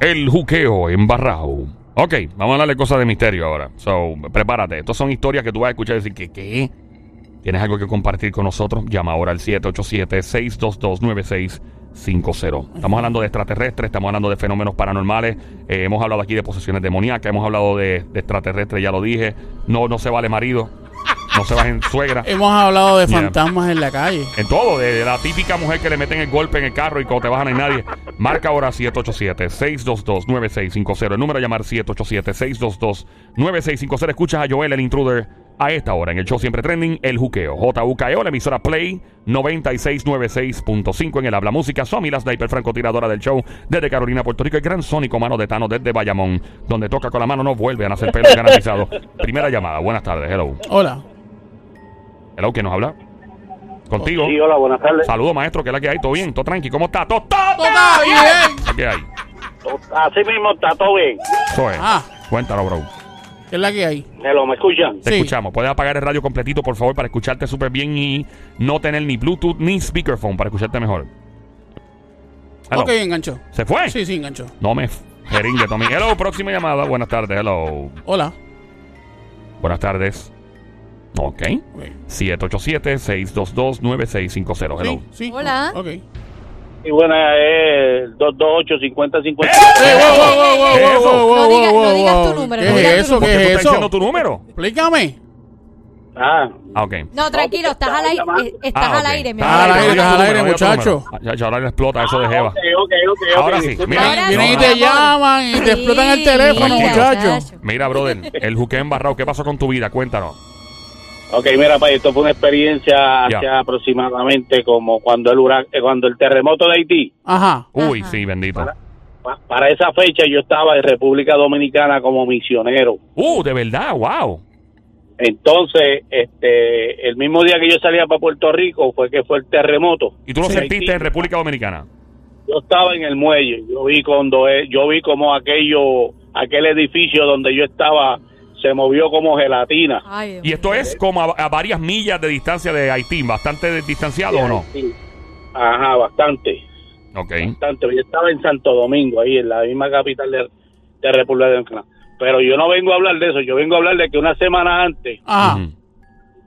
El juqueo embarrado. Ok, vamos a hablar de cosas de misterio ahora. So, prepárate. Estas son historias que tú vas a escuchar y decir que, ¿qué? ¿Tienes algo que compartir con nosotros? Llama ahora al 787-622-9650. Estamos hablando de extraterrestres, estamos hablando de fenómenos paranormales. eh, hemos hablado aquí de posesiones demoníacas, hemos hablado de, de extraterrestres, ya lo dije. No, no se vale marido. No se bajen suegra. Hemos hablado de Yeah. fantasmas en la calle. En todo, de la típica mujer que le meten el golpe en el carro y cuando te bajan no hay nadie. Marca ahora 787-622-9650. El número a llamar 787-622-9650. Escuchas a Joel, el intruder, a esta hora en el show Siempre Trending, El Juqueo. JUKEO, la emisora Play 9696.5 en el Habla Música. Somi, la sniper francotiradora del show desde Carolina, Puerto Rico. El gran sónico mano de Tano desde Bayamón, donde toca con la mano no vuelve a nacer pelo garantizado. Primera llamada. Buenas tardes. Hello. Hola. Hello, ¿quién nos habla? Contigo. Sí, hola, buenas tardes. Saludos, maestro, que es la que hay. ¿Todo bien? ¿Todo tranqui? ¿Cómo está? ¿Todo, todo Está bien. ¿Qué hay? Así mismo está todo bien. Eso es. Ah. Cuéntalo, bro. ¿Qué es la que hay? Hello, ¿me escuchan? Te Sí. escuchamos. Puedes apagar el radio completito, por favor, para escucharte súper bien y no tener ni Bluetooth ni speakerphone para escucharte mejor. Hello. Ok, enganchó. ¿Se fue? Sí, sí, enganchó. No me jeringue, Tommy. Hello, próxima llamada. Buenas tardes. Hello. Hola. Buenas tardes. Ok. Ok. 787-622-9650. Hello. Sí, sí. Hola. Ok. Y es 228-5050. ¡Eh, wow, wow, wow, wow, ¿Qué es wow, eso? wow, No diga- wow, no digas wow. tu número, ¿Qué no es digas tu eso? ¿Por ¿Qué es estás eso? diciendo tu número? Explícame. Ah, Ah, ok. No, tranquilo, estás al aire. Estás Ah, al aire, mi Estás al aire, estás al muchacho. Ah, Ya, ya ahora le explota eso de ah, Jeva. ok, ok, ok, ok. Ahora sí, mira. Vienen y te llaman y te explotan el teléfono, muchacho. Mira, brother, el juqueo embarrado, ¿qué pasó con tu vida? Cuéntanos. Ok, mira, pa, esto fue una experiencia hace aproximadamente como cuando el hurac- eh, cuando el terremoto de Haití. Ajá. Uy, Ajá. sí, bendito. Pa- para esa fecha yo estaba en República Dominicana como misionero. Uh, de verdad, wow. Entonces, este, el mismo día que yo salía para Puerto Rico fue que fue el terremoto. ¿Y tú lo Sí. sentiste en República Dominicana? Yo estaba en el muelle, yo vi cuando eh, yo vi como aquello, aquel edificio donde yo estaba se movió como gelatina. Ay, Y esto es como a, a varias millas de distancia de Haití, bastante distanciado o no? Sí. Ajá, bastante, Ok. bastante. Yo estaba en Santo Domingo, ahí en la misma capital de, de República Dominicana. Pero yo no vengo a hablar de eso, yo vengo a hablar de que una semana antes, Ajá. Ujú.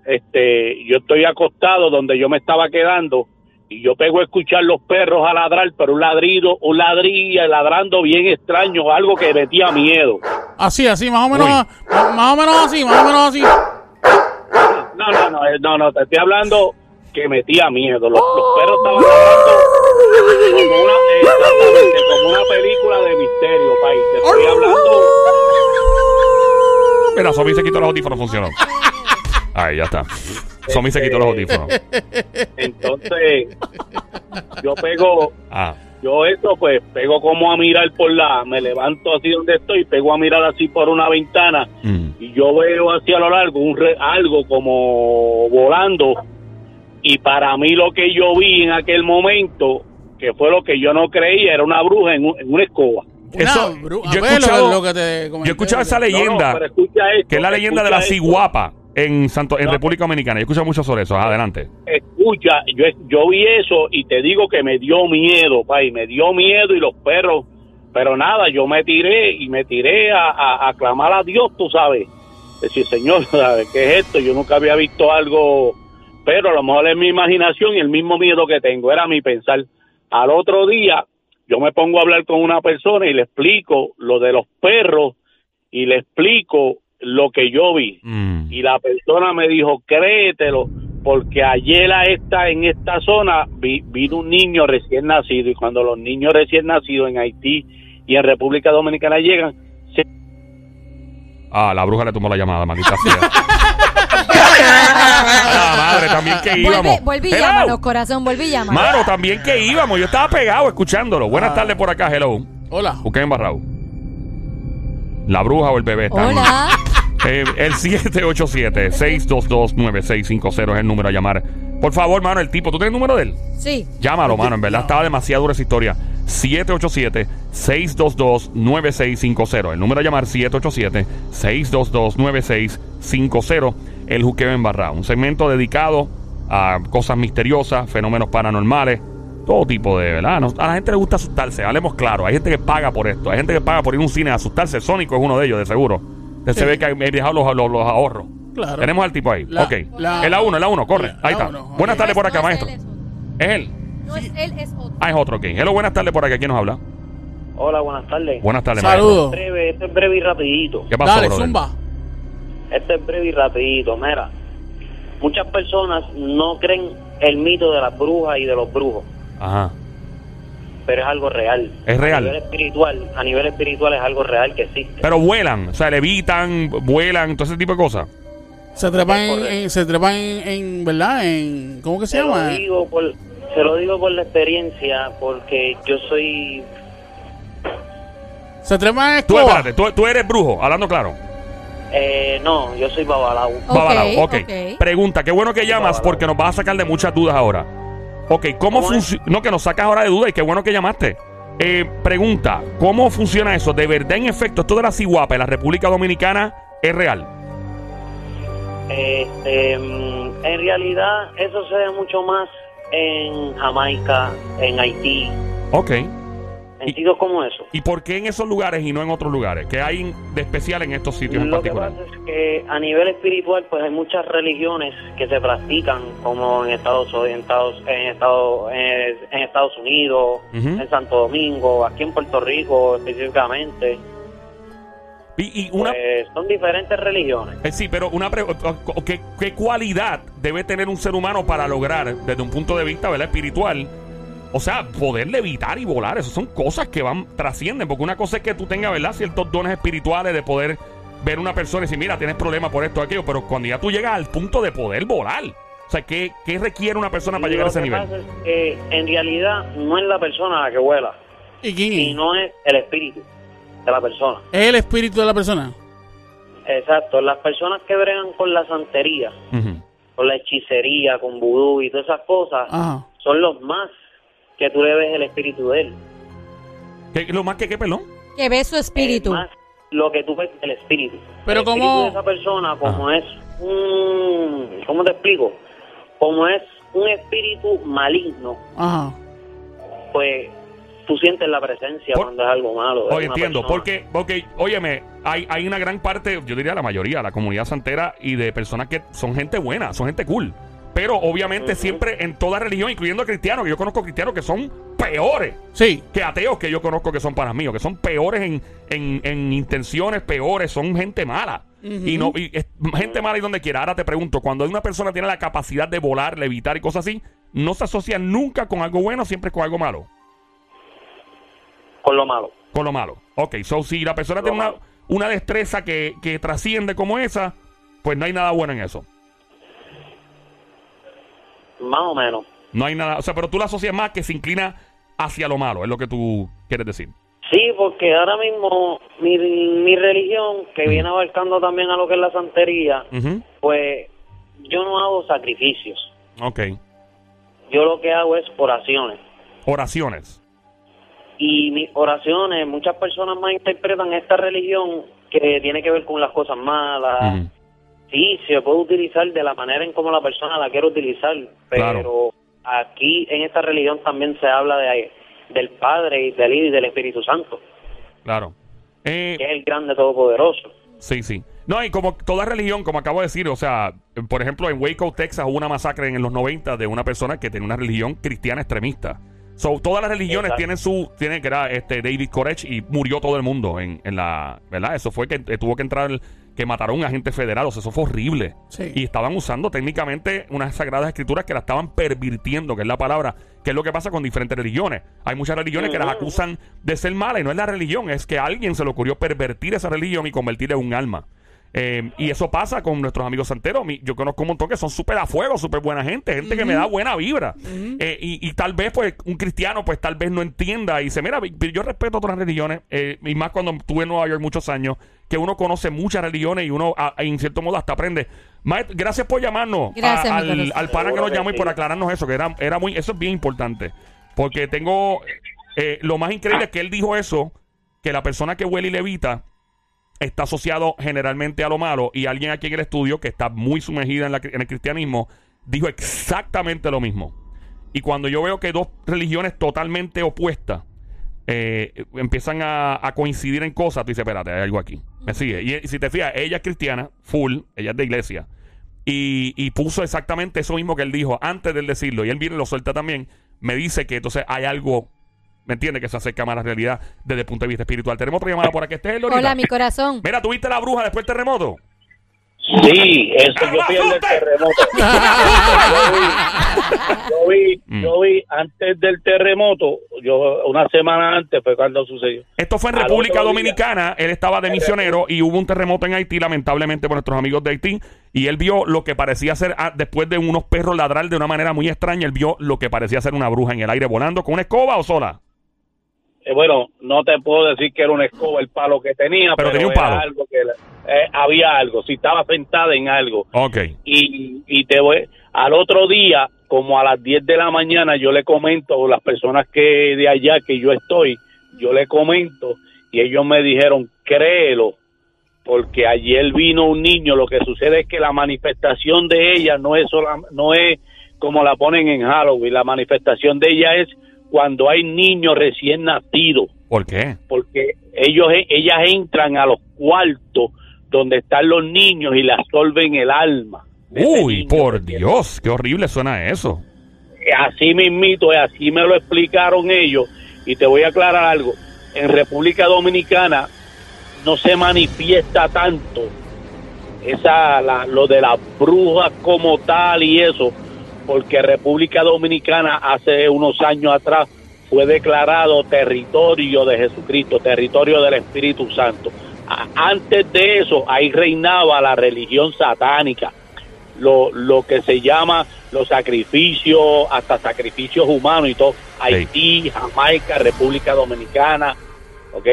este, yo estoy acostado donde yo me estaba quedando y yo pego a escuchar los perros a ladrar, pero un ladrido, un ladrillo ladrando bien extraño, algo que metía miedo. Así, así, más o menos, más, o menos así, más o menos así. No, no, no, eh, no, no, te estoy hablando que metía miedo. Los, los perros estaban como una, exactamente, como una película de misterio, país. Te estoy hablando. Mira, Somi se quitó los audífonos, funcionó. Ahí, ya está. Somi se quitó los audífonos. Entonces, yo pego, Ah, yo esto pues pego como a mirar por la, me levanto así donde estoy, pego a mirar así por una ventana mm. y yo veo hacia lo largo un re- algo como volando y para mí lo que yo vi en aquel momento que fue lo que yo no creía era una bruja en, un- en una escoba Eso, yo he escuchado- lo que te comenté. Yo he escuchado esa No, no, leyenda, pero escucha esto, que es la leyenda de la ciguapa en Santo, en No. República Dominicana. Yo he escuchado mucho sobre eso. Adelante. escucha yo yo vi eso y te digo que me dio miedo pay, me dio miedo y los perros pero nada yo me tiré y me tiré a, a, a clamar a Dios tú sabes decir señor ¿sabes qué es esto yo nunca había visto algo pero a lo mejor es mi imaginación y el mismo miedo que tengo era mi pensar al otro día yo me pongo a hablar con una persona y le explico lo de los perros y le explico lo que yo vi Mm. Y la persona me dijo créetelo porque ayer a esta en esta zona vi- vino un niño recién nacido y cuando los niños recién nacidos en Haití y en República Dominicana llegan se Ah, la bruja le tomó la llamada, maldita sea. Ah, madre, también que íbamos. Vuelve, vuelve y Hello. llámanos, corazón, vuelve y llama. Mano, también que íbamos. Yo estaba pegado escuchándolo. Buenas Ah. tardes por acá, hello. Hola. Busquen embarrado. La bruja o el bebé. Hola. Eh, el 787-622-9650 es el número a llamar. Por favor, mano, el tipo, ¿tú tienes el número de él? Sí. Llámalo, mano. En verdad estaba demasiado dura esa historia. 787-622-9650. El número a llamar 787-622-9650. El juqueo embarrado. Un segmento dedicado a cosas misteriosas, fenómenos paranormales. Todo tipo de, ¿verdad? No- a la gente le gusta asustarse, hablemos claro. Hay gente que paga por esto, hay gente que paga por ir a un cine a asustarse. Sónico es uno de ellos, de seguro. Usted se ve que ha dejado los, los- los ahorros. Claro. Tenemos al tipo ahí. La- ok. la- es la 1, es la 1, corre. la- ahí la está. uno. Buenas tardes por acá, es maestro. es. Es él. No es él, es otro. Ah, es otro, ok. Hello, buenas tardes por acá. ¿Quién nos habla? Hola, buenas tardes. Buenas tardes, Saludos. Breve, esto es breve y rapidito. ¿Qué pasó, Dale, brother? zumba. Esto es breve y rapidito. Mira, muchas personas no creen el mito de las brujas y de los brujos, Ajá. Pero es algo real. Es real. A nivel espiritual, a nivel espiritual es algo real que existe. Pero vuelan, o sea, levitan, vuelan, todo ese tipo de cosas. Se trepan, en, se trepan en, en, ¿verdad? En, ¿Cómo que se Se lo llama? digo por, se lo digo por la experiencia, porque yo soy Se trepan en Tú, espérate, tú, tú eres brujo, hablando claro. Eh, no, yo soy babalao. Ok, Babalao, ok. ok. Pregunta, qué bueno que llamas Babalao. porque nos vas a sacar de muchas dudas ahora. Ok, ¿cómo, ¿Cómo funciona? No, que nos sacas ahora de dudas y qué bueno que llamaste. Eh, pregunta, ¿cómo funciona eso? ¿De verdad, en efecto, esto de la ciguapa en la República Dominicana es real? Este, mm, en realidad, eso se ve mucho más en Jamaica, en Haití, Ok. Sitios como eso. ¿Y por qué en esos lugares y no en otros lugares? ¿Qué hay de especial en estos sitios en Lo que particular? pasa es que a nivel espiritual, pues hay muchas religiones que se practican, como en Estados Unidos, en Estados, en, Estados Unidos, en Santo Domingo, aquí en Puerto Rico específicamente. Y, y una, Pues, son diferentes religiones. Eh, sí, pero una pre- o- ¿qué, qué cualidad debe tener un ser humano para lograr, desde un punto de vista ¿verdad? espiritual, o sea, poder levitar y volar? Esas son cosas que van, trascienden, porque una cosa es que tú tengas, ¿verdad?, ciertos dones espirituales de poder ver una persona y decir, mira, tienes problemas por esto o aquello, pero cuando ya tú llegas al punto de poder volar, o sea, ¿qué, qué requiere una persona para llegar a ese que nivel? pasa es que en realidad no es la persona la que vuela, ¿Y quién es? sino es el espíritu de la persona. Es el espíritu de la persona. Exacto, las personas que bregan con la santería, con la hechicería, con vudú y todas esas cosas, Ajá. son los más que tú le ves el espíritu de él. ¿Qué- ¿Lo más que qué, perdón? Que ve su espíritu. Es más lo que tú ves el espíritu. Pero el ¿cómo- espíritu de esa persona, como es un... ¿Cómo te explico? Como es un espíritu maligno, Ajá. pues tú sientes la presencia Por- cuando es algo malo. Oye, entiendo, persona. porque, porque, óyeme, hay, hay una gran parte, yo diría la mayoría, la comunidad santera y de personas que son gente buena, son gente cool. Pero obviamente siempre en toda religión, incluyendo cristianos, que yo conozco cristianos que son peores Sí. que ateos que yo conozco que son para mí, que son peores en, en, en intenciones, peores, son gente mala. Y no y es gente mala y donde quiera. Ahora te pregunto, cuando una persona tiene la capacidad de volar, levitar y cosas así, no se asocia nunca con algo bueno, siempre con algo malo. Con lo malo. Con lo malo. Ok, so si la persona Lo tiene una, una destreza que, que trasciende como esa, pues no hay nada bueno en eso. Más o menos. No hay nada, o sea, pero tú la asocias más que se inclina hacia lo malo, es lo que tú quieres decir. Sí, porque ahora mismo mi, mi religión, que viene abarcando también a lo que es la santería, pues yo no hago sacrificios. Ok. Yo lo que hago es oraciones. Oraciones. Y mis oraciones, muchas personas más interpretan esta religión que tiene que ver con las cosas malas. Sí, se puede utilizar de la manera en como la persona la quiere utilizar, pero Claro. aquí en esta religión también se habla de del Padre y del Hijo y del Espíritu Santo, Claro. Eh, que es el grande todopoderoso. Sí, sí. No, y como toda religión, como acabo de decir, o sea, por ejemplo, en Waco, Texas, hubo una masacre en los 90 de una persona que tenía una religión cristiana extremista. So, todas las religiones Exacto. tienen su, tienen que era este David Koresh y murió todo el mundo en, en la, ¿verdad? Eso fue que eh, tuvo que entrar, que mataron a un agente federal, o sea, eso fue horrible. Sí. Y estaban usando técnicamente unas sagradas escrituras que la estaban pervirtiendo, que es la palabra, que es lo que pasa con diferentes religiones. Hay muchas religiones que las acusan de ser malas y no es la religión, es que a alguien se le ocurrió pervertir esa religión y convertirla en un alma. Eh, y eso pasa con nuestros amigos santeros. Mi- Yo conozco un montón que son súper a fuego, súper buena gente, gente que me da buena vibra. Eh, y, y tal vez, pues, un cristiano, pues, tal vez no entienda y dice, mira, vi- yo respeto otras religiones, eh, y más cuando estuve en Nueva York muchos años, que uno conoce muchas religiones y uno, a- en cierto modo, hasta aprende. Maest- gracias por llamarnos Gracias, mi al, corazón. al pana que Seguro nos que llamó y sí. por aclararnos eso, que era, era muy, eso es bien importante. Porque tengo, eh, lo más increíble es que él dijo eso, que la persona que huele y levita está asociado generalmente a lo malo y alguien aquí en el estudio que está muy sumergida en, el cristianismo dijo exactamente lo mismo. Y cuando yo veo que dos religiones totalmente opuestas eh, empiezan a, coincidir en cosas, tú dices, espérate, hay algo aquí. ¿Me sigue? Y, si te fijas, ella es cristiana, full, ella es de iglesia. Y, y puso exactamente eso mismo que él dijo antes de él decirlo. Y él viene y lo suelta también. Me dice que entonces hay algo, ¿me entiendes? Que se acerca más a la realidad desde el punto de vista espiritual. Tenemos otra llamada por aquí. Este es. Hola, mi corazón. Mira, ¿tuviste la bruja después del terremoto? Sí, eso ¡Ah, yo fui el del terremoto. yo vi, Mm. yo vi antes del terremoto, yo una semana antes fue cuando sucedió. Esto fue en Al República día. Dominicana. Él estaba de misionero y hubo un terremoto en Haití, lamentablemente por nuestros amigos de Haití. Y él vio lo que parecía ser, ah, después de unos perros ladrar de una manera muy extraña, él vio lo que parecía ser una bruja en el aire volando con una escoba o sola. Eh, bueno, no te puedo decir que era una escoba el palo que tenía, Pero pero, tenía un era palo. algo que eh, había algo, si estaba sentada en algo. Ok. y, y te voy al otro día como a las 10 de la mañana yo le comento a las personas que de allá que yo estoy yo le comento y ellos me dijeron créelo porque ayer vino un niño lo que sucede es que la manifestación de ella no es sola, no es como la ponen en Halloween la manifestación de ella es cuando hay niños recién nacidos ¿Por qué? porque ellos ellas entran a los cuartos donde están los niños y le absorben el alma. Uy, por Dios, qué horrible suena eso. Así mismito, así me lo explicaron ellos y te voy a aclarar algo. En República Dominicana no se manifiesta tanto esa la- lo de las brujas como tal y eso, porque República Dominicana hace unos años atrás fue declarado territorio de Jesucristo, territorio del Espíritu Santo. Antes de eso, ahí reinaba la religión satánica, lo, lo que se llama los sacrificios, hasta sacrificios humanos y todo. Haití, Jamaica, República Dominicana, ¿ok?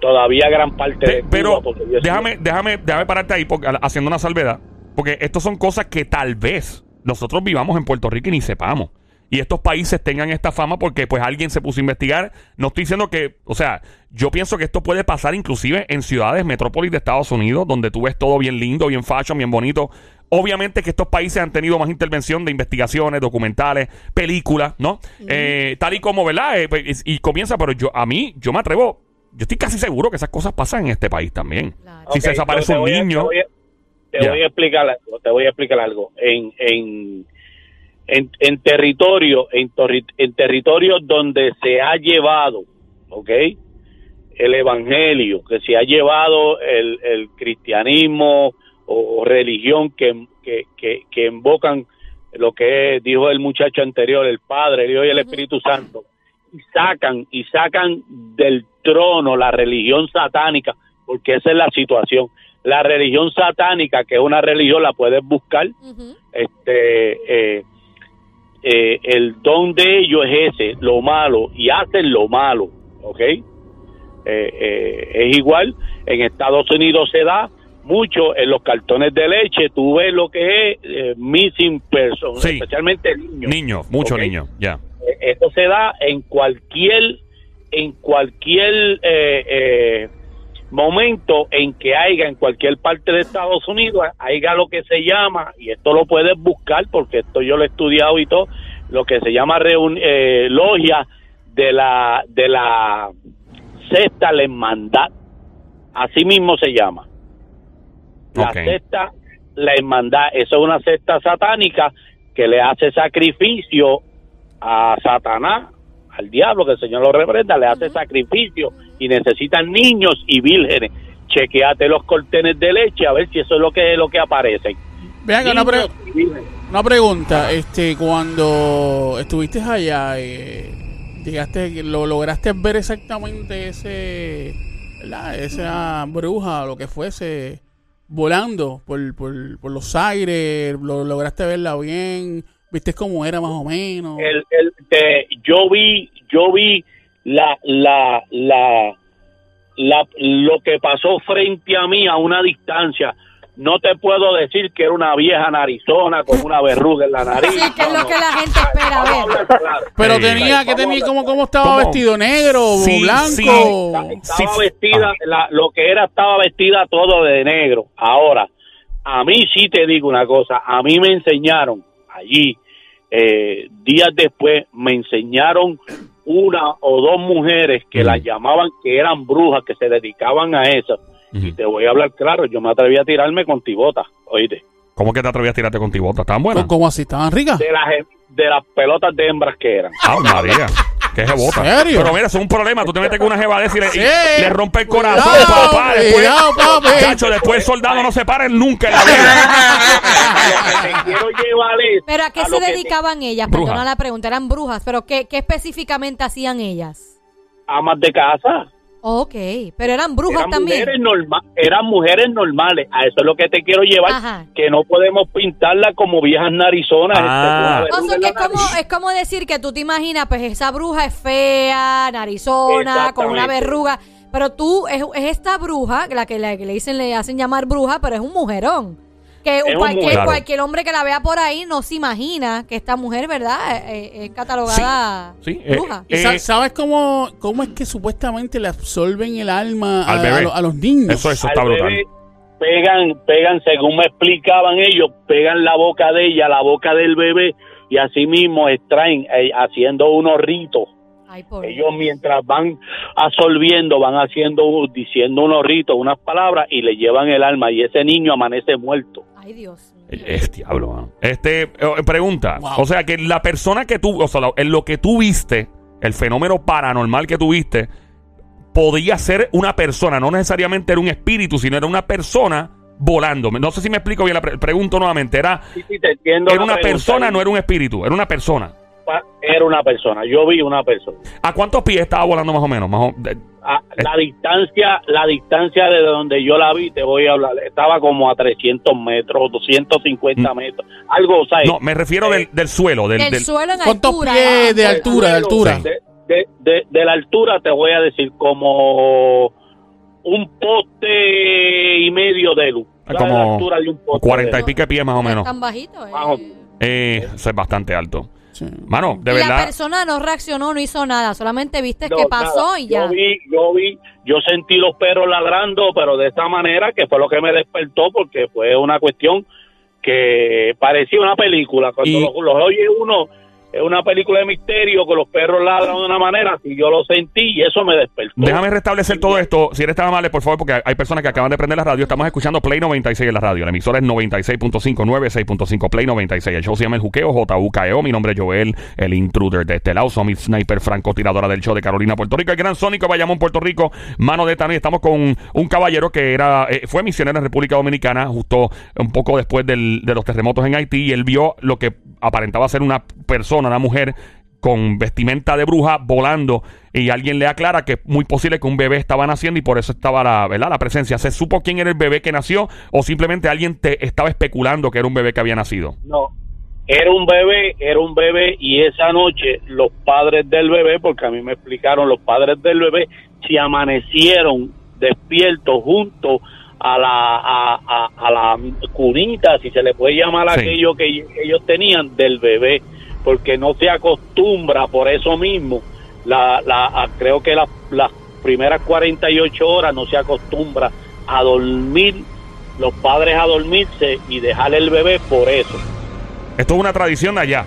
Todavía gran parte Pe- de Cuba, pero déjame, déjame, déjame pararte ahí porque, haciendo una salvedad. Porque estas son cosas que tal vez nosotros vivamos en Puerto Rico y ni sepamos. Y estos países tengan esta fama porque pues alguien se puso a investigar. No estoy diciendo que, o sea, yo pienso que esto puede pasar inclusive en ciudades, metrópolis de Estados Unidos, donde tú ves todo bien lindo, bien fashion, bien bonito. Obviamente que estos países han tenido más intervención de investigaciones, documentales, películas, ¿no? Eh, tal y como, ¿verdad? Eh, pues, y, y comienza, pero yo, a mí, yo me atrevo, yo estoy casi seguro que esas cosas pasan en este país también. Claro. Si se desaparece un niño. A, te voy a explicar algo. Te voy a explicar algo. En, en, en, en territorio, en, torri- en territorios donde se ha llevado, ¿ok? El evangelio, que se ha llevado el, el cristianismo o, o religión que, que, que, que invocan lo que dijo el muchacho anterior, el Padre, el Hijo y el. Espíritu Santo, y sacan, y sacan del trono la religión satánica, porque esa es la situación. La religión satánica, que es una religión, la puedes buscar, este eh, eh, el don de ellos es ese, lo malo, y hacen lo malo, ¿ok? Eh, eh, es igual, en Estados Unidos se da mucho en los cartones de leche, tú ves lo que es eh, missing person, Sí. especialmente niños. Niños, muchos Ok. niños, ya. Eh, Eso se da en cualquier, en cualquier eh, eh, momento en que haya en cualquier parte de Estados Unidos, haya lo que se llama, y esto lo puedes buscar porque esto yo lo he estudiado y todo, lo que se llama reun- eh, logia de la, de la sexta hermandad. Así mismo se llama. La Ok. sexta, la hermandad, eso es una secta satánica que le hace sacrificio a Satanás, al diablo, que el Señor lo reprenda, le hace sacrificio y necesitan niños y vírgenes. Chequeate los cortenes de leche a ver si eso es lo que lo que aparece. Vean una, pre- una pregunta. Este, cuando estuviste allá, eh, llegaste, lo lograste ver exactamente ese, ¿verdad? Esa bruja o lo que fuese volando por, por, por los aires, lo lograste verla bien, viste cómo era más o menos. El- el- te- yo vi, yo vi la, la, la, la, lo que pasó frente a mí a una distancia. No te puedo decir que era una vieja narizona con una verruga en la nariz. Sí, que es No, lo no. que la gente espera ver. claro. Pero Sí. tenía, que tenía, hablar ¿cómo, cómo estaba ¿Cómo? vestido? ¿Negro o Sí, blanco? sí. Estaba Sí. vestida, Ah. la- lo que era estaba vestida todo de negro. Ahora, a mí sí te digo una cosa, a mí me enseñaron allí eh, días después me enseñaron una o dos mujeres que Mm. las llamaban que eran brujas, que se dedicaban a eso. Y te voy a hablar claro, yo me atreví a tirarme con tibota, oíste, ¿Cómo que te atrevías a tirarte con tibota? ¿Estaban buenas? ¿Cómo así? ¿Estaban ricas? de las, de las pelotas de hembras que eran. Ah, María. ¿Qué jebota? serio? Pero mira, eso es un problema. Tú te metes con una jeva de esa y le, y Sí. le rompe el corazón, Cuidado, papá. Después, cuidado, papi. Chacho, después el soldado no se para nunca en la vida. Lo que te quiero llevar es ¿Pero a qué a se que te- dedicaban ellas? Brujas. Perdona la pregunta, eran brujas, pero ¿qué, qué específicamente hacían ellas? amas de casa. Ok, pero eran brujas eran también. mujeres norma- eran mujeres normales a eso es lo que te quiero llevar Ajá. que no podemos pintarla como viejas narizonas Ah. este, O sea, que es como, es como decir que tú te imaginas, pues esa bruja es fea, narizona, con una verruga. Pero tú, es, es esta bruja, la que, la que le dicen, le hacen llamar bruja, pero es un mujerón. Que un cualquier, hombre que la vea por ahí no se imagina que esta mujer, ¿verdad? Eh, eh, Es, catalogada Sí, sí, eh, bruja. ¿Y sa- Eh, ¿Sabes cómo, cómo es que supuestamente le absorben el alma a, Al a bebé. a los niños? Eso, eso está Al brutal. bebé pegan pegan según me explicaban ellos pegan la boca de ella la boca del bebé y así mismo extraen eh, haciendo unos ritos Ay, por ellos mientras van absorbiendo van haciendo diciendo unos ritos unas palabras y le llevan el alma y ese niño amanece muerto Ay, Dios. Eh, Es diablo, mano. Este, eh, pregunta. Wow. O sea, que la persona que tú, o sea, lo- en lo que tú viste, el fenómeno paranormal que tuviste, podía ser una persona, no necesariamente era un espíritu, sino era una persona volando. No sé si me explico bien la pre- pregunto nuevamente. Era, Sí, sí, te entiendo era la una pregunta. persona, no era un espíritu, era una persona. era una persona yo vi una persona ¿A cuántos pies estaba volando más o menos? Más o- de- Ah, la distancia la distancia de donde yo la vi te voy a hablar estaba como a 300 metros 250 metros algo o sea, no, me refiero del, del suelo. Del, El del- suelo en ¿Cuántos altura. pies de altura, de altura? de, de- de- de la altura te voy a decir como un poste y medio de luz Ah, ¿Sabes como la altura de un poste 40 y de pico de pies más o menos. tan bajito. eh. Eh, eso es bastante alto. Sí. Mano, de y la verdad. persona no reaccionó, no hizo nada, solamente viste No, qué pasó nada. y ya. Yo vi, yo vi, yo sentí los perros ladrando, pero de esta manera que fue lo que me despertó porque fue una cuestión que parecía una película. Cuando Y- los, los oye uno, es una película de misterio que los perros ladran de una manera, y yo lo sentí y eso me despertó. Déjame restablecer todo esto. Si eres tan amable, por favor, porque hay personas que acaban de prender la radio. Estamos escuchando Play 96 en la radio. La emisora es 96.5, 96.5, Play 96. El show se llama El Juqueo, JUKEO. Mi nombre es Joel, el intruder de este lado. Soy mi sniper francotiradora del show de Carolina, Puerto Rico. El gran Sónico Bayamón, Puerto Rico. Mano de Tano. Y estamos con un caballero que era eh, fue misionero en República Dominicana, justo un poco después del- de los terremotos en Haití. Y él vio lo que aparentaba ser una persona, una mujer con vestimenta de bruja volando y alguien le aclara que es muy posible que un bebé estaba naciendo y por eso estaba la, ¿verdad? la presencia. ¿Se supo quién era el bebé que nació o simplemente alguien te estaba especulando que era un bebé que había nacido? No, era un bebé, era un bebé y esa noche los padres del bebé, porque a mí me explicaron, los padres del bebé se amanecieron despiertos juntos a la, a, a- a la cunita, si se le puede llamar Sí. aquello que ellos tenían del bebé, porque no se acostumbra por eso mismo. La, la, a- creo que la- las primeras 48 horas no se acostumbra a dormir, los padres a dormirse y dejar el bebé por eso. Esto es una tradición de allá.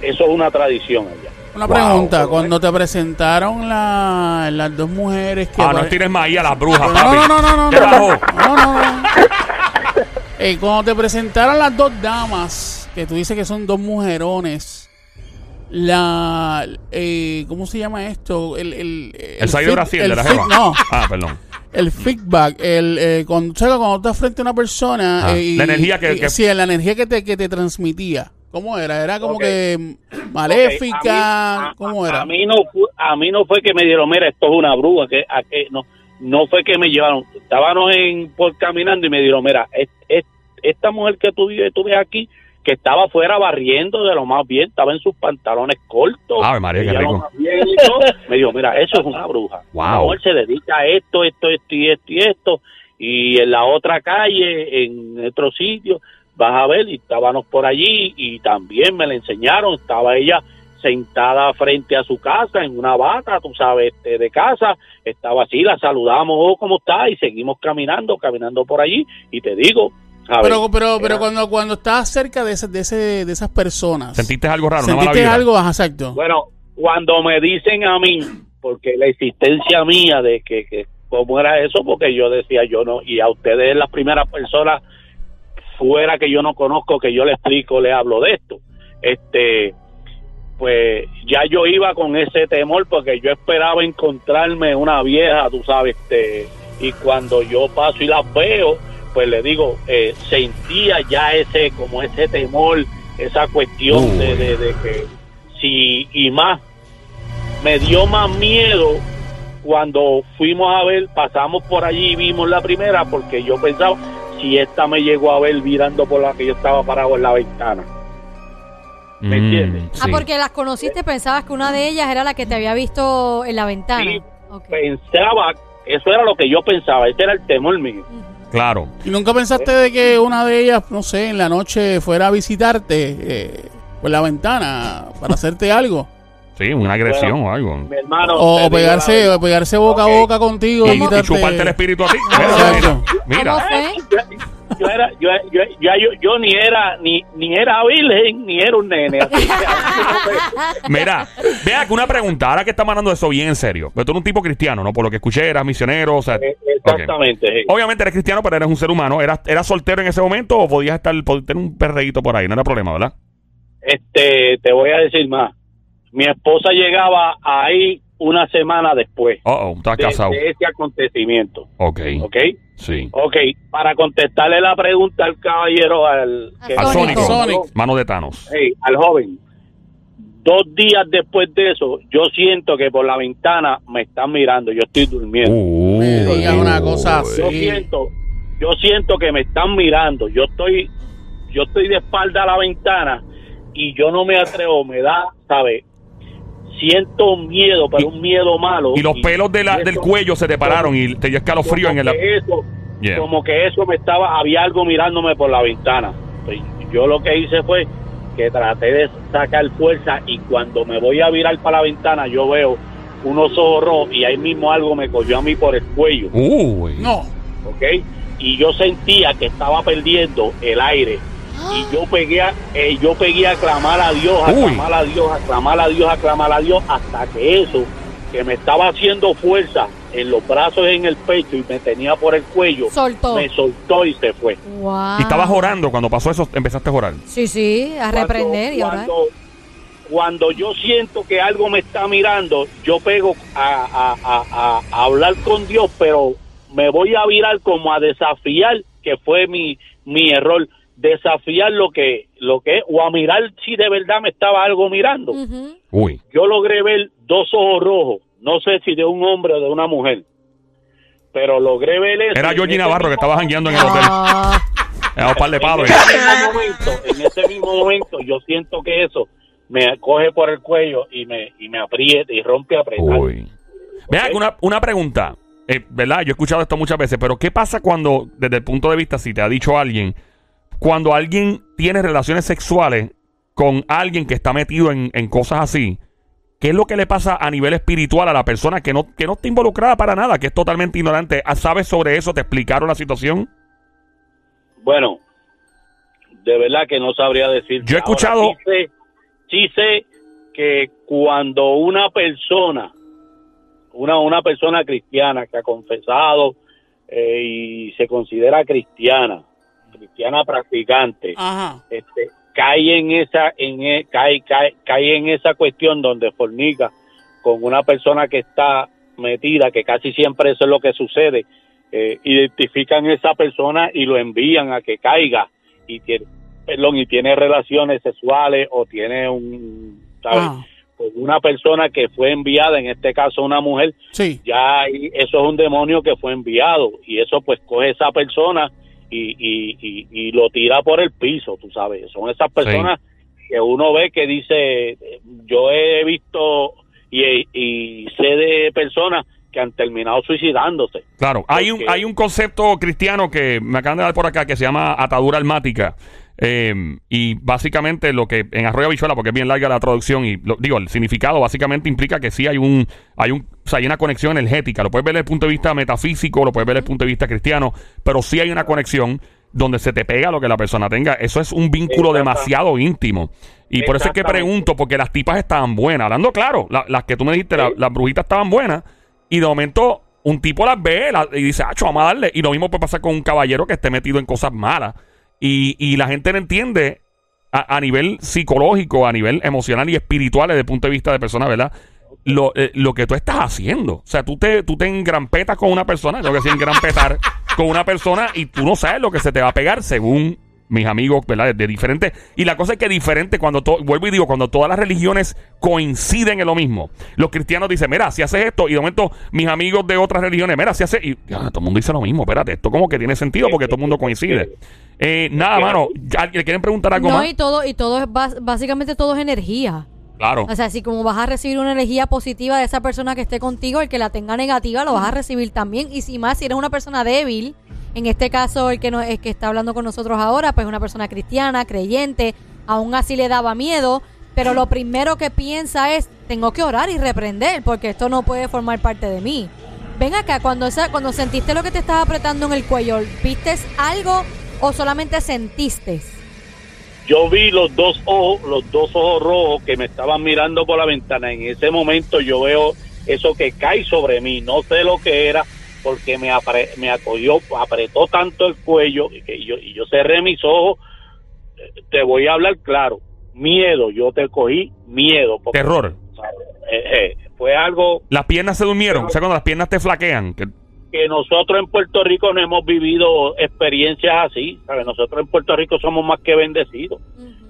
Eso es una tradición allá. Una Wow. pregunta, cuando te presentaron la- las dos mujeres que... Ah, no tires maíz a las brujas, No, papi. no, no, no, no, ¿Qué no, no, no, no. Eh, cuando te presentaron las dos damas, que tú dices que son dos mujerones, la... Eh, ¿Cómo se llama esto? El, el, El side de Brasil el de la feed- jeva. No, Ah, perdón. el feedback, el, eh, cuando, ¿sabes? cuando estás frente a una persona... Ah, eh, y- la energía que- y- que- Sí, la energía que te, que te transmitía. ¿Cómo era? ¿Era como que maléfica? Ok, a mí- a- ¿Cómo era? A mí, no fue, a mí no fue que me dieron, mira, esto es una bruja, que, a que no, no fue que me llevaron. Estábamos en, por caminando y me dieron, mira, es- es- esta mujer que tú, vives- tú ves aquí, que estaba afuera barriendo de lo más bien, estaba en sus pantalones cortos. María, qué rico. me dijo, mira, eso es una bruja. Wow. Se dedica a esto, esto, esto y esto y esto. Y en la otra calle, en otro sitio, vas a ver, y estábamos por allí y también me la enseñaron, estaba ella sentada frente a su casa en una bata, tú sabes, este, de casa, estaba así, la saludamos, oh, ¿cómo está? Y seguimos caminando, caminando por allí, y te digo, Pero, pero, pero Era- cuando, cuando estabas cerca de, ese, de, ese, de esas personas, ¿Sentiste algo raro? Una mala ¿sentiste vibra? algo? Ajá, exacto. Bueno, cuando me dicen a mí, porque la existencia mía de que, que cómo era eso, porque yo decía yo no, y a ustedes las primeras personas fuera que yo no conozco, que yo le explico, le hablo de esto. Este, pues ya yo iba con ese temor porque yo esperaba encontrarme una vieja, tú sabes, este, y cuando yo paso y las veo, pues le digo, eh, sentía ya ese, como ese temor, esa cuestión de, de, de que si, y más, me dio más miedo cuando fuimos a ver, pasamos por allí y vimos la primera, porque yo pensaba, si esta me llegó a ver virando por la que yo estaba parado en la ventana. ¿Me Mm, entiendes? Ah, porque las conociste, pensabas que una de ellas era la que te había visto en la ventana. Sí. Pensaba, eso era lo que yo pensaba, ese era el temor mío. Claro. ¿Y nunca pensaste de que una de ellas, no sé, en la noche fuera a visitarte eh, por la ventana para hacerte algo? Sí, una agresión o algo. Mi hermano. te O, pegarse, o pegarse boca a boca contigo Y, y, chuparte el espíritu a ti. Exacto. Mira, ¿Cómo mira. Yo era, yo, yo, yo, yo, yo ni era ni ni era virgen ni era un nene. así que, Mira, vea que una pregunta, ahora que estamos hablando de eso bien en serio. Pero tú eres un tipo cristiano, ¿no? Por lo que escuché, eras misionero, o sea. Eh. Exactamente. sí. Obviamente eres cristiano, pero eres un ser humano. ¿Eras, ¿Eras soltero en ese momento o podías estar, podías tener un perreíto por ahí? No era problema, ¿verdad? Este, te voy a decir más. Mi esposa llegaba ahí una semana después Oh, oh, estás de, casado. de ese acontecimiento. Ok, ¿Ok? Sí. Ok, para contestarle la pregunta al caballero, al. Sonic. Mano de Thanos. Hey, al joven. Dos días después de eso, yo siento que por la ventana me están mirando. Yo estoy durmiendo. Uh, Me digas una cosa así. yo siento, yo siento que me están mirando. Yo estoy, yo estoy de espalda a la ventana y yo no me atrevo. Me da, ¿sabes? Siento miedo, pero un miedo malo. Y los pelos de la, y del cuello se te pararon y te dio escalofrío en el. que eso, Yeah. como que eso me estaba, había algo mirándome por la ventana. Pues, yo lo que hice fue que traté de sacar fuerza y cuando me voy a virar para la ventana yo veo unos ojos rojos y ahí mismo algo me cogió a mí por el cuello, Uy. No. ¿ok? Y yo sentía que estaba perdiendo el aire y yo pegué a, eh, yo pegué a clamar a Dios, a Uy. clamar a Dios, a clamar a Dios, a clamar a Dios, hasta que eso que me estaba haciendo fuerza en los brazos y en el pecho y me tenía por el cuello, Soltó. me soltó y se fue. Wow. Y estabas orando cuando pasó eso, empezaste a orar. Sí, sí, a reprender y orar. cuando, cuando yo siento que algo me está mirando, yo pego a, a- a- a- a hablar con Dios, pero me voy a virar como a desafiar, que fue mi, mi error, desafiar lo que, lo que es, o a mirar si de verdad me estaba algo mirando. Uy. Yo logré ver dos ojos rojos, no sé si de un hombre o de una mujer, pero logré ver eso. Era Georgie Navarro que estaba jangueando en el hotel. Ah, Era un par de palos. en ese mismo momento, en ese mismo momento, yo siento que eso me coge por el cuello y me, y me aprieta y rompe a apretar. Uy. Vea, una, una pregunta. Eh, ¿Verdad? Yo he escuchado esto muchas veces, pero ¿qué pasa cuando, desde el punto de vista, si te ha dicho alguien, cuando alguien tiene relaciones sexuales con alguien que está metido en, en cosas así? ¿Qué es lo que le pasa a nivel espiritual a la persona que no, que no está involucrada para nada, que es totalmente ignorante? Ah, ¿Sabes sobre eso? ¿Te explicaron la situación? Bueno, de verdad que no sabría decir. Yo he escuchado- sí sé, sí sé que cuando una persona, una, una persona cristiana que ha confesado eh, y se considera cristiana, cristiana practicante, Ajá. este, cae en esa en e- cae, cae, cae en esa cuestión donde fornica con una persona que está metida que casi siempre eso es lo que sucede eh, identifican esa persona y lo envían a que caiga y tiene perdón y tiene relaciones sexuales o tiene un ¿sabes? Ah, con una persona que fue enviada en este caso una mujer sí. ya eso es un demonio que fue enviado y eso pues coge esa persona y, y, y, y lo tira por el piso, tú sabes, son esas personas que uno ve que dice, yo he visto y, y sé de personas que han terminado suicidándose. Claro, hay un, hay un concepto cristiano que me acaban de dar por acá que se llama atadura almática. Eh, y básicamente lo que en Arroyo Bichuela, porque es bien larga la traducción y lo- digo, el significado básicamente implica que sí hay un, hay un, o sea, hay una conexión energética. Lo puedes ver desde el punto de vista metafísico, lo puedes ver desde el punto de vista cristiano, pero sí hay una conexión donde se te pega lo que la persona tenga. Eso es un vínculo demasiado íntimo. Y por eso es que pregunto, porque las tipas estaban buenas. Hablando claro, la- las que tú me dijiste, la- las brujitas estaban buenas. Y de momento, un tipo las ve la- y dice, ah, vamos a darle. Y lo mismo puede pasar con un caballero que esté metido en cosas malas. Y, y la gente no entiende a, a nivel psicológico, a nivel emocional y espiritual, desde el punto de vista de personas, ¿verdad? Lo, eh, lo que tú estás haciendo. O sea, tú te, tú te engrampetas con una persona, lo que es engrampetar con una persona y tú no sabes lo que se te va a pegar según mis amigos, ¿verdad? De, diferentes. Y la cosa es que diferente cuando, to- vuelvo y digo, cuando todas las religiones coinciden en lo mismo. Los cristianos dicen, mira, si haces esto, y de momento mis amigos de otras religiones, mira, si haces, y ya, todo el mundo dice lo mismo, espérate, esto como que tiene sentido porque todo el mundo coincide. Eh, nada, mano, ¿ya- ¿le quieren preguntar algo No, más? y todo, y todo es básicamente todo es energía. Claro. O sea, si como vas a recibir una energía positiva de esa persona que esté contigo, el que la tenga negativa lo vas a recibir también. Y si más, si eres una persona débil, en este caso el que, no, el que está hablando con nosotros ahora, pues una persona cristiana, creyente, aún así le daba miedo, pero lo primero que piensa es, tengo que orar y reprender, porque esto no puede formar parte de mí. Ven acá, cuando, esa, cuando sentiste lo que te estaba apretando en el cuello, ¿viste algo o solamente sentiste? Yo vi los dos ojos, los dos ojos rojos que me estaban mirando por la ventana. En ese momento yo veo eso que cae sobre mí. No sé lo que era porque me, apre- me acogió, apretó tanto el cuello y que yo, y yo cerré mis ojos. Te voy a hablar claro. Miedo, yo te cogí miedo. porque, Terror. eh, eh, fue algo Las piernas se durmieron. O sea, cuando las piernas te flaquean. que- que nosotros en Puerto Rico no hemos vivido experiencias así. ¿sabes? Nosotros en Puerto Rico somos más que bendecidos.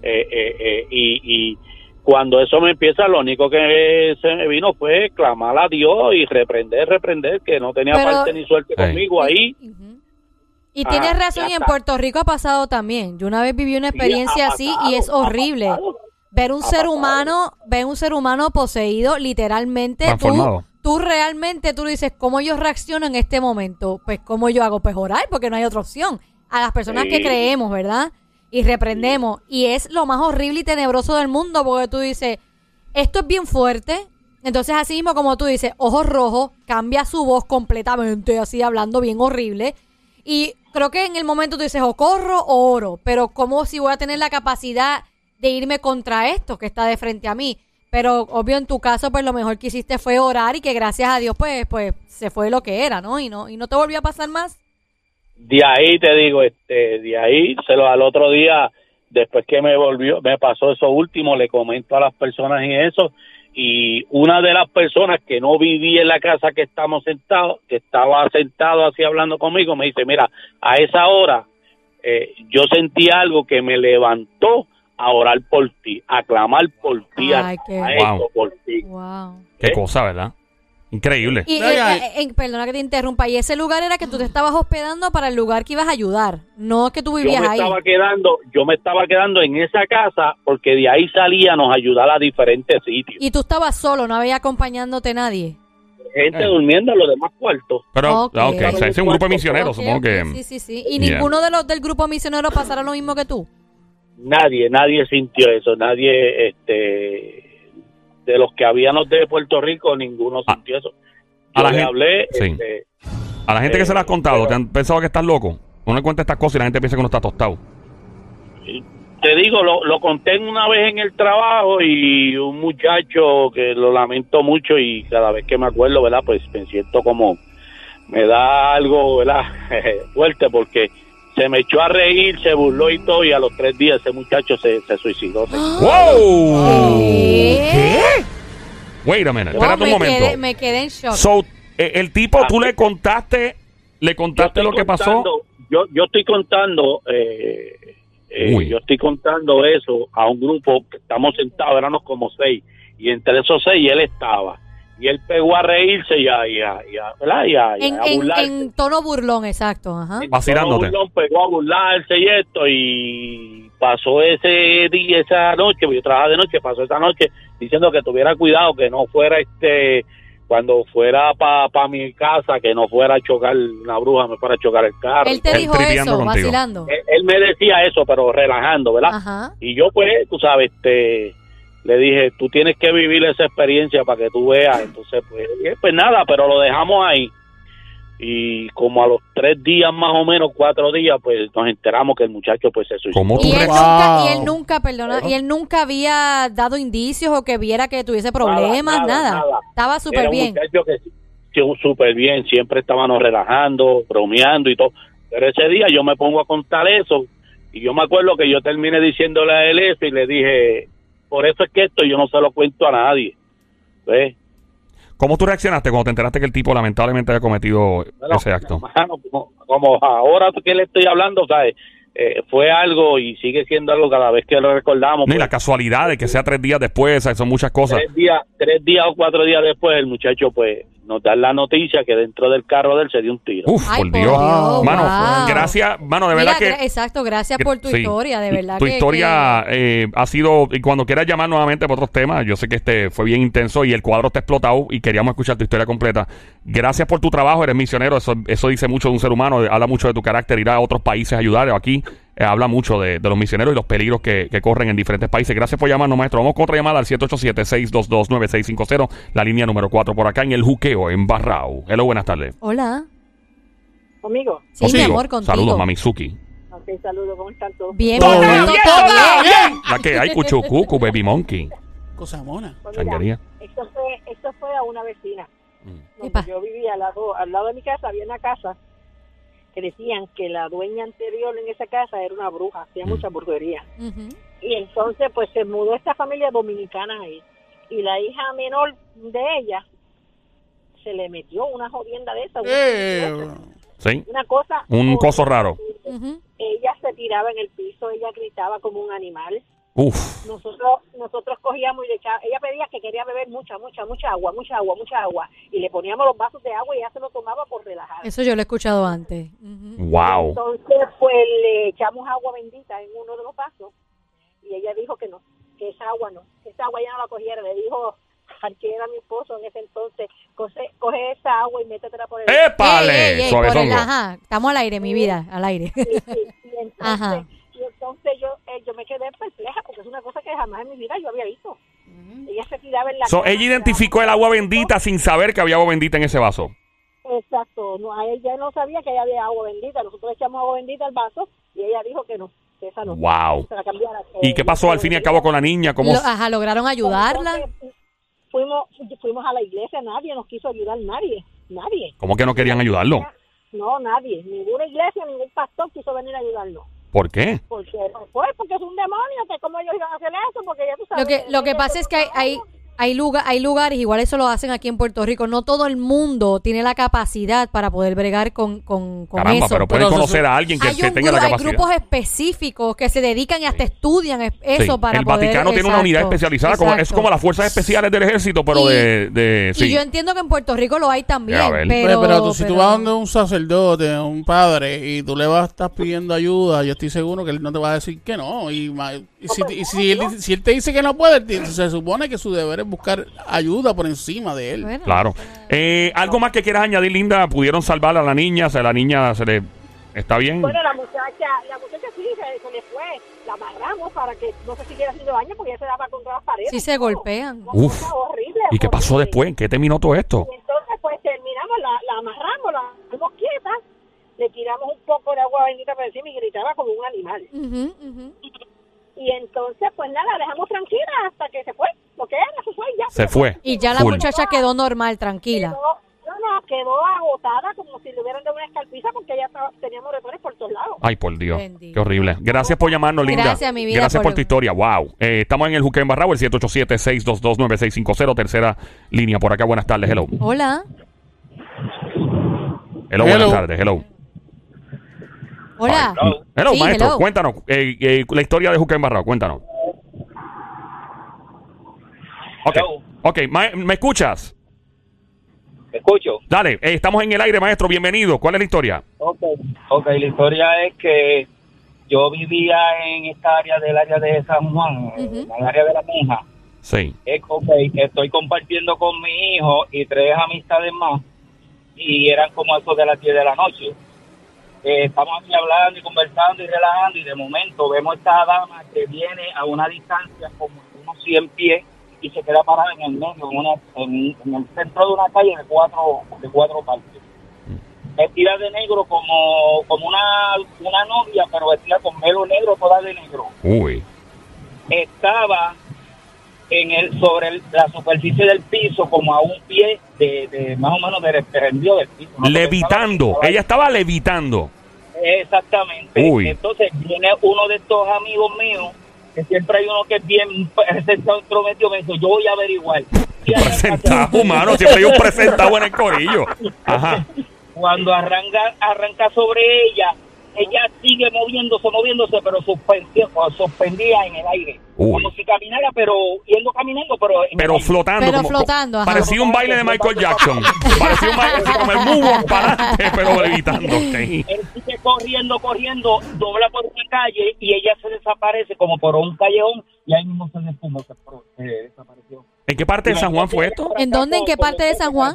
Eh, eh, eh, y, y cuando eso me empieza, lo único que se me vino fue clamar a Dios y reprender, reprender, que no tenía Pero- parte ni suerte conmigo ahí. Y Ah, tienes razón, ya y en. Puerto Rico ha pasado también. Yo una vez viví una experiencia así pasado, y es horrible. Ver un ser pasado. humano, ver un ser humano poseído, literalmente. Tú, Transformado. tú realmente, tú dices, ¿cómo yo reacciono en este momento? Pues, ¿cómo yo hago? Pues orar, porque no hay otra opción. A las personas que creemos, ¿verdad? Y reprendemos. Y es lo más horrible y tenebroso del mundo, porque tú dices, esto es bien fuerte. Entonces, así mismo como tú dices, ojos rojos, cambia su voz completamente, así hablando bien horrible. Y creo que en el momento tú dices, o corro o oro, pero como si voy a tener la capacidad de irme contra esto que está de frente a mí. Pero obvio en tu caso, pues lo mejor que hiciste fue orar y que gracias a Dios, pues, pues se fue lo que era, ¿no? Y no, y no te volvió a pasar más. De ahí te digo, este, de ahí, se lo al otro día, después que me volvió, me pasó eso último, le comento a las personas y eso, y una de las personas que no vivía en la casa que estamos sentados, que estaba sentado así hablando conmigo, me dice, mira, a esa hora eh, yo sentí algo que me levantó a orar por ti, a clamar por ti, a, Ay, qué- a esto Wow. por ti. Wow. Qué ¿Eh? cosa, ¿verdad? Increíble. Y, eh, eh, eh, perdona que te interrumpa, y ese lugar era que tú te estabas hospedando para el lugar que ibas a ayudar, no que tú Yo vivías me ahí. estaba quedando, yo me estaba quedando en esa casa porque de ahí salíamos a ayudar a diferentes sitios. Y tú estabas solo, no había acompañándote nadie. gente Eh. durmiendo en los demás cuartos. Pero, Ok. ah, ok, o sea, ese es un grupo de misioneros, Ok, supongo ok, que. Sí, sí, sí. ¿Y Yeah. ninguno de los del grupo misionero pasara lo mismo que tú? Nadie, nadie sintió eso, nadie, este, de los que habíamos de Puerto Rico, ninguno Ah. sintió eso. A Yo la le gente- hablé, sí. este, A la gente que Eh, se lo has contado, pero- ¿te han pensado que estás loco? Uno cuenta estas cosas y la gente piensa que uno está tostado. te digo, lo, lo conté una vez en el trabajo y un muchacho que lo lamento mucho y cada vez que me acuerdo, ¿verdad? Pues me siento como, me da algo, ¿verdad? Fuerte porque se me echó a reír, se burló y todo y a los tres días ese muchacho se, se suicidó. se- ¡Wow! ¿Qué? Wait a minute, espérate un me momento. Quedé, me quedé en shock. So, eh, el tipo, Ah, tú le contaste, le contaste lo que pasó. Yo, yo estoy contando, eh, eh, yo estoy contando eso a un grupo que estamos sentados, éramos como seis, y entre esos seis él estaba. Y él pegó a reírse y a, y a, y a- ¿verdad? Y a- y en, a en- burlarse. en tono burlón, exacto. Ajá. En Vacilándote. tono burlón, pegó a burlarse y esto, y pasó ese día, esa noche, porque yo trabajaba de noche, pasó esa noche diciendo que tuviera cuidado, que no fuera este, cuando fuera para mi casa, que no fuera a chocar una bruja, me fuera a chocar el carro. Él te dijo eso, contigo. vacilando. él, él me decía eso, pero relajando, ¿verdad? Ajá. Y yo pues, tú sabes, este, le dije, tú tienes que vivir esa experiencia para que tú veas. Entonces, pues, pues nada, pero lo dejamos ahí. y como a los tres días más o menos, cuatro días, pues nos enteramos que el muchacho pues se suicidó. ¿Cómo tú Y él, nunca, y él nunca, perdona, y él nunca había dado indicios o que viera que tuviese problemas, nada, nada. nada. Estaba súper bien. muchacho que que súper bien, siempre estábamos relajando, bromeando y todo. Pero ese día yo me pongo a contar eso y yo me acuerdo que yo terminé diciéndole a él eso y le dije, por eso es que esto yo no se lo cuento a nadie. ¿Ves? ¿Cómo tú reaccionaste cuando te enteraste que el tipo lamentablemente había cometido Bueno, ese acto? mano, como, como ahora que le estoy hablando, ¿sabes? Eh, fue algo y sigue siendo algo cada vez que lo recordamos. No, y la pues, casualidad de que sea tres días después, ¿sabes? son muchas cosas. tres días, tres días o cuatro días después, el muchacho pues nos da la noticia que dentro del carro de él se dio un tiro. Uf, Ay, por por Dios. Dios, Mano, wow. gracias, mano, de Mira, verdad que... exacto, gracias por tu Sí. historia, de verdad Tu que- historia eh, ha sido, y cuando quieras llamar nuevamente para otros temas, yo sé que este fue bien intenso y el cuadro está explotado y queríamos escuchar tu historia completa. Gracias por tu trabajo, eres misionero, eso, eso dice mucho de un ser humano, habla mucho de tu carácter, ir a otros países a ayudar. Aquí eh, habla mucho de, de los misioneros y los peligros que, que corren en diferentes países. Gracias por llamarnos, maestro. Vamos con otra llamada al 787-622-9650, la línea número 4 por acá en el Juqueo, en Barrao. Hello, buenas tardes. Hola. Conmigo. Sí, mi amor, contigo. Saludos, Mamizuki. Ok, saludos, ¿cómo están todos? Bien, Todo bien, bien. todo, bien. La que hay, Cuchucucu, Baby Monkey. Cosa mona. Pues Changuería. esto fue, esto fue a una vecina. Mm. Yo vivía al lado, al lado de mi casa, había una casa que decían que la dueña anterior en esa casa era una bruja, hacía mucha brujería. Ujú. Y entonces, pues se mudó esta familia dominicana ahí. Y la hija menor de ella se le metió una jodienda de esa. una- Eh, ¿Sí? Una cosa. Un coso raro. Ella se tiraba en el piso, ella gritaba como un animal. Uf. nosotros nosotros cogíamos y le echábamos, ella pedía que quería beber mucha, mucha, mucha agua, mucha agua, mucha agua, y le poníamos los vasos de agua y ella se lo tomaba por relajar. Eso yo lo he escuchado antes. Ujú. Wow. Entonces, pues le echamos agua bendita en uno de los vasos y ella dijo que no, que esa agua no, que esa agua ya no la cogiera. Le dijo al que era mi esposo en ese entonces, coge, coge esa agua y métetela por el... Ey, ey, ¡Épale! ey, por el- ajá, estamos al aire, mi vida, al aire. Sí, sí, y entonces, Ajá. Y entonces yo, eh, yo me quedé perpleja porque es una cosa que jamás en mi vida yo había visto. Ella se tiraba en la So, cama, ella identificó el agua bendita sin saber que había agua bendita en ese vaso. Exacto, no, a ella no sabía que había agua bendita. Nosotros echamos agua bendita al vaso y ella dijo que no, que esa no. Wow. Se la cambiara. ¿Y qué pasó al fin y al cabo con la niña? ¿Cómo? Lo- ajá, lograron ayudarla. Entonces, Fuimos, fuimos a la iglesia, nadie nos quiso ayudar, nadie, nadie. ¿Cómo que no querían ayudarlo? No, nadie, ninguna iglesia, ningún pastor quiso venir a ayudarnos. ¿Por qué? Porque, pues, porque es un demonio, que cómo ellos iban a hacer eso, porque ya tú sabes. Lo que, lo que pasa es que hay, hay, hay, lugar, hay lugares, igual eso lo hacen aquí en Puerto Rico, no todo el mundo tiene la capacidad para poder bregar con, con, con Caramba, eso. pero pueden Pero conocer a alguien que, hay, que un tenga la gru- hay capacidad. grupos específicos que se dedican y hasta estudian es- eso Sí. para el poder- Vaticano tiene una unidad especializada, como, es como las fuerzas especiales del ejército, pero Y- de, de- sí. Y yo entiendo que en Puerto Rico lo hay también, ver. pero... Oye, pero tú, si tú pero- vas donde un sacerdote, un padre, y tú le vas a estar pidiendo ayuda, yo estoy seguro que él no te va a decir que no. Y, y si, y si, él, dice- si él te dice que no puede, se supone que su deber es buscar ayuda por encima de él. Bueno, Claro. Eh, ¿Algo más que quieras añadir, Linda? ¿Pudieron salvar a la niña? O sea, la niña se le... ¿Está bien? Bueno, la muchacha, la muchacha sí se, se le fue, la amarramos para que no se siguiera haciendo daño porque ella se daba contra las paredes. Sí se golpean. Una Uf. horrible. ¿Y qué pasó horrible. después? ¿En qué terminó todo esto? Y entonces, pues terminamos, la, la amarramos, la dejamos quieta, le tiramos un poco de agua bendita por encima y gritaba como un animal. Ujú, ujú. Y entonces, pues nada, la dejamos tranquila hasta que se fue. Lo que era, se fue y ya. Se fue. Y ya la Full. muchacha quedó normal, tranquila. Quedó, no, no, quedó agotada como si le hubieran dado una escalpiza porque ya estaba, tenía moretones por todos lados. Ay, por Dios. Bendito. Qué horrible. Gracias por llamarnos, Linda. Gracias, mi vida, Gracias por, por- tu historia. Wow. Eh, estamos en el Juque en Barrao, el 787-622-9650, tercera línea por acá. Buenas tardes. Hello. Hola. Hello, buenas Hello. tardes. Hello. Hola. Hello. Hello, Sí, maestro. hello. Cuéntanos. eh, eh, la historia de Juque en Barrao. Cuéntanos. Ok. Hello. Ok. ma- ¿Me escuchas? ¿Me escucho? Dale. eh, estamos en el aire, maestro. Bienvenido. ¿Cuál es la historia? Ok, ok, la historia es que yo vivía en esta área del área de San Juan, en el área de la Monja. Sí. Es, ok, estoy compartiendo con mi hijo y tres amistades más y eran como eso de las 10 de la noche. Eh, estamos aquí hablando y conversando y relajando y de momento vemos esta dama que viene a una distancia como unos 100 pies y se queda parada en el medio, en, una- en- en el centro de una calle de cuatro, de cuatro partes. vestida de negro como, como una, una novia, pero vestida con pelo negro, toda de negro. Uy. Estaba en el sobre el- la superficie del piso, como a un pie de, de más o menos de desprendió del piso. ¿no? Levitando. Estaba- Ella estaba levitando. Exactamente. Uy. Entonces viene uno de estos amigos míos, que siempre hay uno que es bien presentado intrometido, me dice, yo voy a averiguar. Presentado, humano. Siempre hay un presentado en el corillo. Ajá. Cuando arranca, arranca sobre ella, ella sigue moviéndose, moviéndose, pero suspendía, suspendía en el aire. Uy. Como si caminara, pero yendo caminando, pero en Pero flotando. Pero como- flotando, ajá. Parecía un baile de Michael Jackson. Parecía un baile así como el moonwalk para adelante, pero levitando. Él sigue corriendo, corriendo, dobla por una calle y ella se desaparece como por un callejón y ahí mismo se desfumó, se, se desapareció. ¿En qué parte de San Juan fue esto? ¿En dónde? ¿En qué parte de San Juan?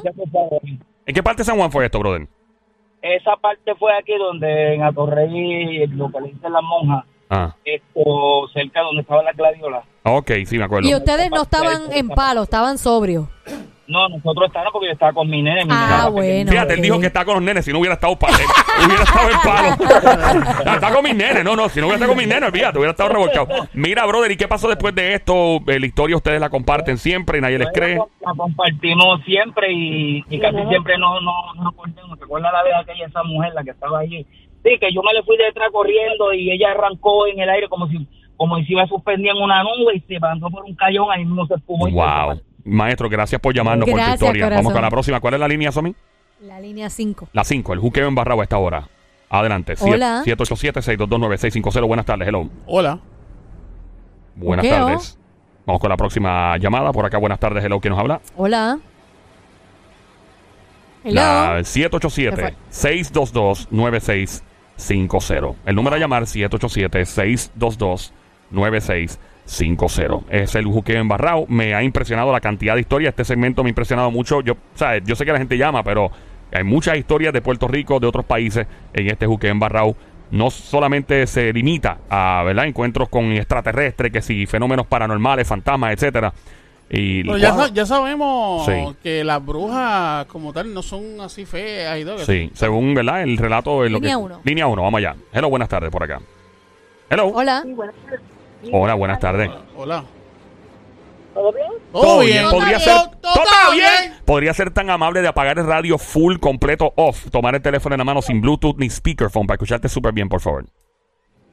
¿En qué parte de San Juan fue esto, brother? Esa parte fue aquí donde en Atorrey, lo que le dicen las monjas, Ah, esto, cerca donde estaba la gladiola. ok, sí, me acuerdo. Y ustedes no estaban en palo, estaban sobrios. No, nosotros estábamos porque yo estaba con mi nene. Mi Ah, nene bueno. Fíjate, él dijo que está con los nenes, si no hubiera estado pa- eh, hubiera estado en palo. Está con mis nenes, no, no, si no hubiera estado con mis nenes, fíjate, hubiera estado revolcado. Mira, brother, ¿y qué pasó después de esto? Eh, la historia ustedes la comparten siempre y nadie les cree. La compartimos siempre y, y casi siempre no, no, no nos acordamos. ¿Recuerda la vez aquella esa mujer, la que estaba allí? Sí, que yo me le fui detrás corriendo y ella arrancó en el aire como si como si iba suspendida en una nube y se mandó por un callón, ahí mismo se espumó. Wow. Maestro, gracias por llamarnos por tu historia. Vamos con la próxima. ¿Cuál es la línea, Somi? La línea 5. La 5, el juqueo embarrado a esta hora. Adelante. Hola. 787-622-9650. Buenas tardes, hello. Hola. Buenas Juqueo. tardes. Vamos con la próxima llamada. Por acá, buenas tardes, hello. ¿Quién nos habla? Hola. Hello. La Se fue. 787-622-9650. El número a llamar 787-622-9650. Es el juqueo embarrado. Me ha impresionado la cantidad de historias. Este segmento me ha impresionado mucho. Yo, sea, yo sé que la gente llama, pero hay muchas historias de Puerto Rico, de otros países en este juqueo embarrado. No solamente se limita a ¿verdad? encuentros con extraterrestres, que si fenómenos paranormales, fantasmas, etcétera. Y Pero ya, sa- ya sabemos Sí. que las brujas como tal no son así feas y todo. Sí, según ¿verdad? el relato de lo Línea que uno. Línea 1, vamos allá. Hello, buenas tardes por acá. Hello. Hola. Sí, buenas tardes. Hola, buenas tardes. Hola. ¿Todo bien? Todo bien. Podría Todo- ser todo- todo está bien. Podría ser tan amable de apagar el radio full completo off, tomar el teléfono en la mano sin Bluetooth ni speakerphone para escucharte súper bien, por favor.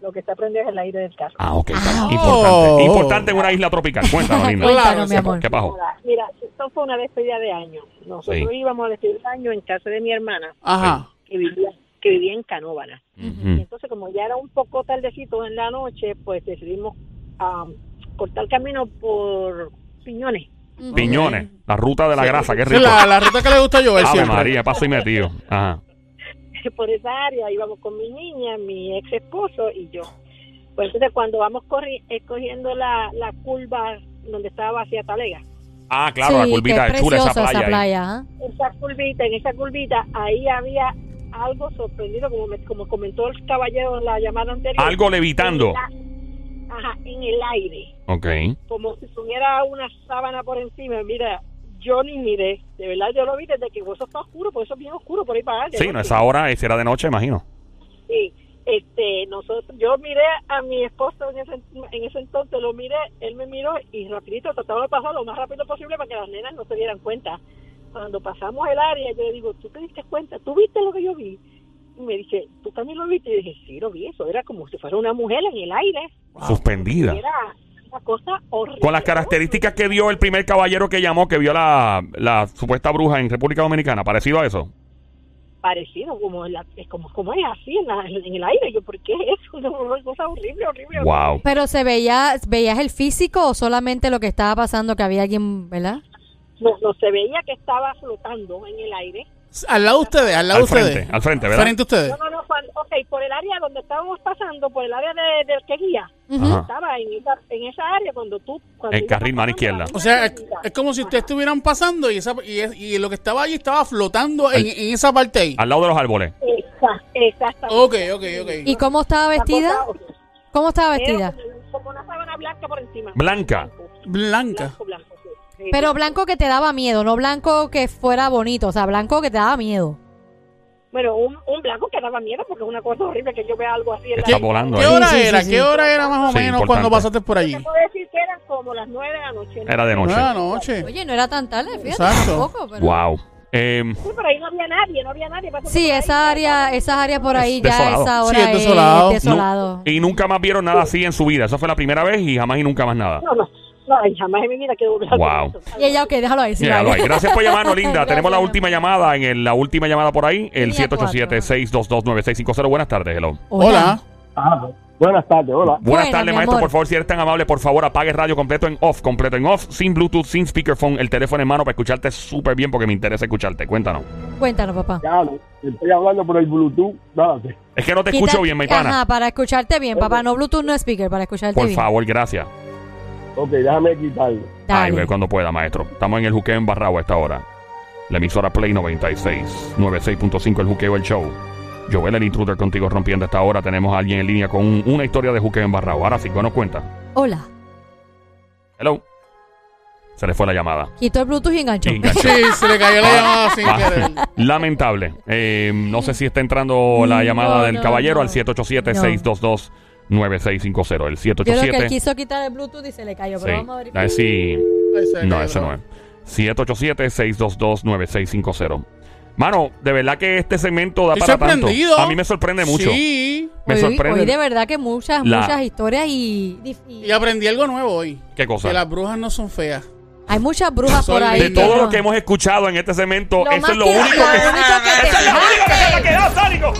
Lo que está prendido es el aire del carro. Ah, ok. Ah. Importante. Oh. Importante en una isla tropical. Cuéntanos, linda. Claro, Cuéntanos, mi sí. amor. ¿Qué pasó? Mira, esto fue una despedida de año. Nosotros Sí. íbamos a despedir de año en casa de mi hermana, Ajá. que vivía, que vivía en Canóvana. Y entonces, como ya era un poco tardecito en la noche, pues decidimos ah, cortar camino por Piñones. Piñones, la ruta de la grasa, qué Sí, rico. la, la ruta que le gusta a Joel Ave siempre. María, paso y metido. Ajá. Por esa área íbamos con mi niña, mi ex esposo y yo. Pues entonces cuando vamos corri- eh, la, la curva donde estaba hacia Talega, Ah, claro, la curvita es chula esa playa. esa playa. esa curvita, en esa curvita, ahí había algo sorprendido, como, me- como comentó el caballero en la llamada anterior. Algo levitando. En la- ajá, en el aire, Ok. como si tuviera una sábana por encima. Mira, yo ni miré, de verdad yo lo vi desde que eso está oscuro, porque eso es bien oscuro por ahí para allá. Sí, no, esa hora si era de noche, imagino. Sí, este, nosotros, yo miré a mi esposo en ese, en ese entonces, lo miré, él me miró y rapidito trataba de pasar lo más rápido posible para que las nenas no se dieran cuenta. Cuando pasamos el área, yo le digo, ¿tú te diste cuenta? ¿Tú viste lo que yo vi? Y me dice, ¿tú también lo viste? Y dije, sí, lo vi, eso era como si fuera una mujer en el aire. Suspendida. Y Era una cosa horrible. Con las características que dio el primer caballero que llamó, que vio la, la supuesta bruja en República Dominicana, parecido a eso. Parecido, como, la, es como, como es así en, la- en el aire. Yo, ¿por qué es eso? Una cosa horrible, horrible. Wow. Pero se veía, ¿veías el físico o solamente lo que estaba pasando que había alguien, ¿verdad? No, no, se veía que estaba flotando en el aire. Al lado de ustedes, al lado Al de ustedes. frente, al frente, ¿verdad? Frente a ustedes. No, no, no, ok, por el área donde estábamos pasando, por el área de, del que guía, estaba en esa, en esa área cuando tú... Cuando El carril mano izquierda. O sea, es, como si ustedes Ajá. estuvieran pasando y, esa, y, es- y lo que estaba allí estaba flotando en, en esa parte ahí. Al lado de los árboles. Exa- exactamente. Ok, ok, ok. ¿Y cómo estaba vestida? ¿Cómo estaba vestida? Como, como una sábana blanca por encima. Blanca. Blanca. Blanco, blanco, sí. Sí, Pero sí. blanco que te daba miedo, no blanco que fuera bonito, o sea, blanco que te daba miedo. Bueno, un, un blanco que daba miedo porque es una cosa horrible que yo vea algo así en la Está volando ¿Qué ahí. hora Sí, sí, era? sí, ¿Qué sí. hora era más o Sí, menos importante. cuando pasaste por allí? Te puedo decir que eran como las nueve de la noche. ¿no? Era de noche. Buenas noches. Oye, no era tan tarde, fíjate, Exacto. tampoco. Pero... Wow. Eh, Sí, pero ahí no había nadie, no había nadie. Sí, por ahí. esa área, esas áreas por ahí Es ya desolado. esa Sí, hora es desolado. nu- desolado. y nunca más vieron nada así en su vida. Esa fue la primera vez y jamás y nunca más nada. No, no, no, ay, jamás en mi vida quiero volver a Wow. Y ella, ok, déjalo ahí. sí. Gracias por llamarnos, Linda. Gracias, Tenemos la última llamada en el- la última llamada por ahí, el Línea 787-622-9650. Buenas tardes, hello. Hola. Ah, buenas tardes, hola. Buenas Buena, tardes, maestro. amor. Por favor, si eres tan amable, por favor, apague radio completo en off, completo en off, sin Bluetooth, sin speakerphone, el teléfono en mano para escucharte súper bien porque me interesa escucharte. Cuéntanos. Cuéntanos, papá. Ya, estoy hablando por el Bluetooth. Date. Es que no te Quita- escucho bien, mi pana. Ajá, para escucharte bien, papá. No Bluetooth, no speaker, para escucharte Por bien. favor, gracias. Ok, déjame quitarlo. Ay, Dale. ve cuando pueda, maestro. Estamos en el juqueo en Barrao a esta hora. La emisora Play 96, 96.5 el juqueo el show. Joel el intruder contigo rompiendo esta hora. Tenemos a alguien en línea con un- una historia de juqueo en Barrao. Ahora sí, ¿qué nos cuenta? Hola. Hello. Se le fue la llamada. Quitó el Bluetooth y enganchó. Y enganchó. Sí, se le cayó la llamada sin Ah, querer. Lamentable. Eh, no sé si está entrando la No, llamada del no, caballero no. al 787-622-9650. El Yo creo que él 787. quiso quitar el Bluetooth y se le cayó, Sí. pero vamos a A verificar. ver si. No, ese no es. 787-622-9650. Mano, de verdad que este segmento da Estoy para tanto. A mí me sorprende mucho. Sí. Me hoy, sorprende. hoy de verdad que muchas, La- muchas historias y, y- Y aprendí algo nuevo hoy. ¿Qué cosa? Que las brujas no son feas. hay muchas brujas por ahí. De todo lo que hemos escuchado en este segmento, Lo eso es lo único que. ¡Eso es lo único que me ha fijaste. quedado, Sánico!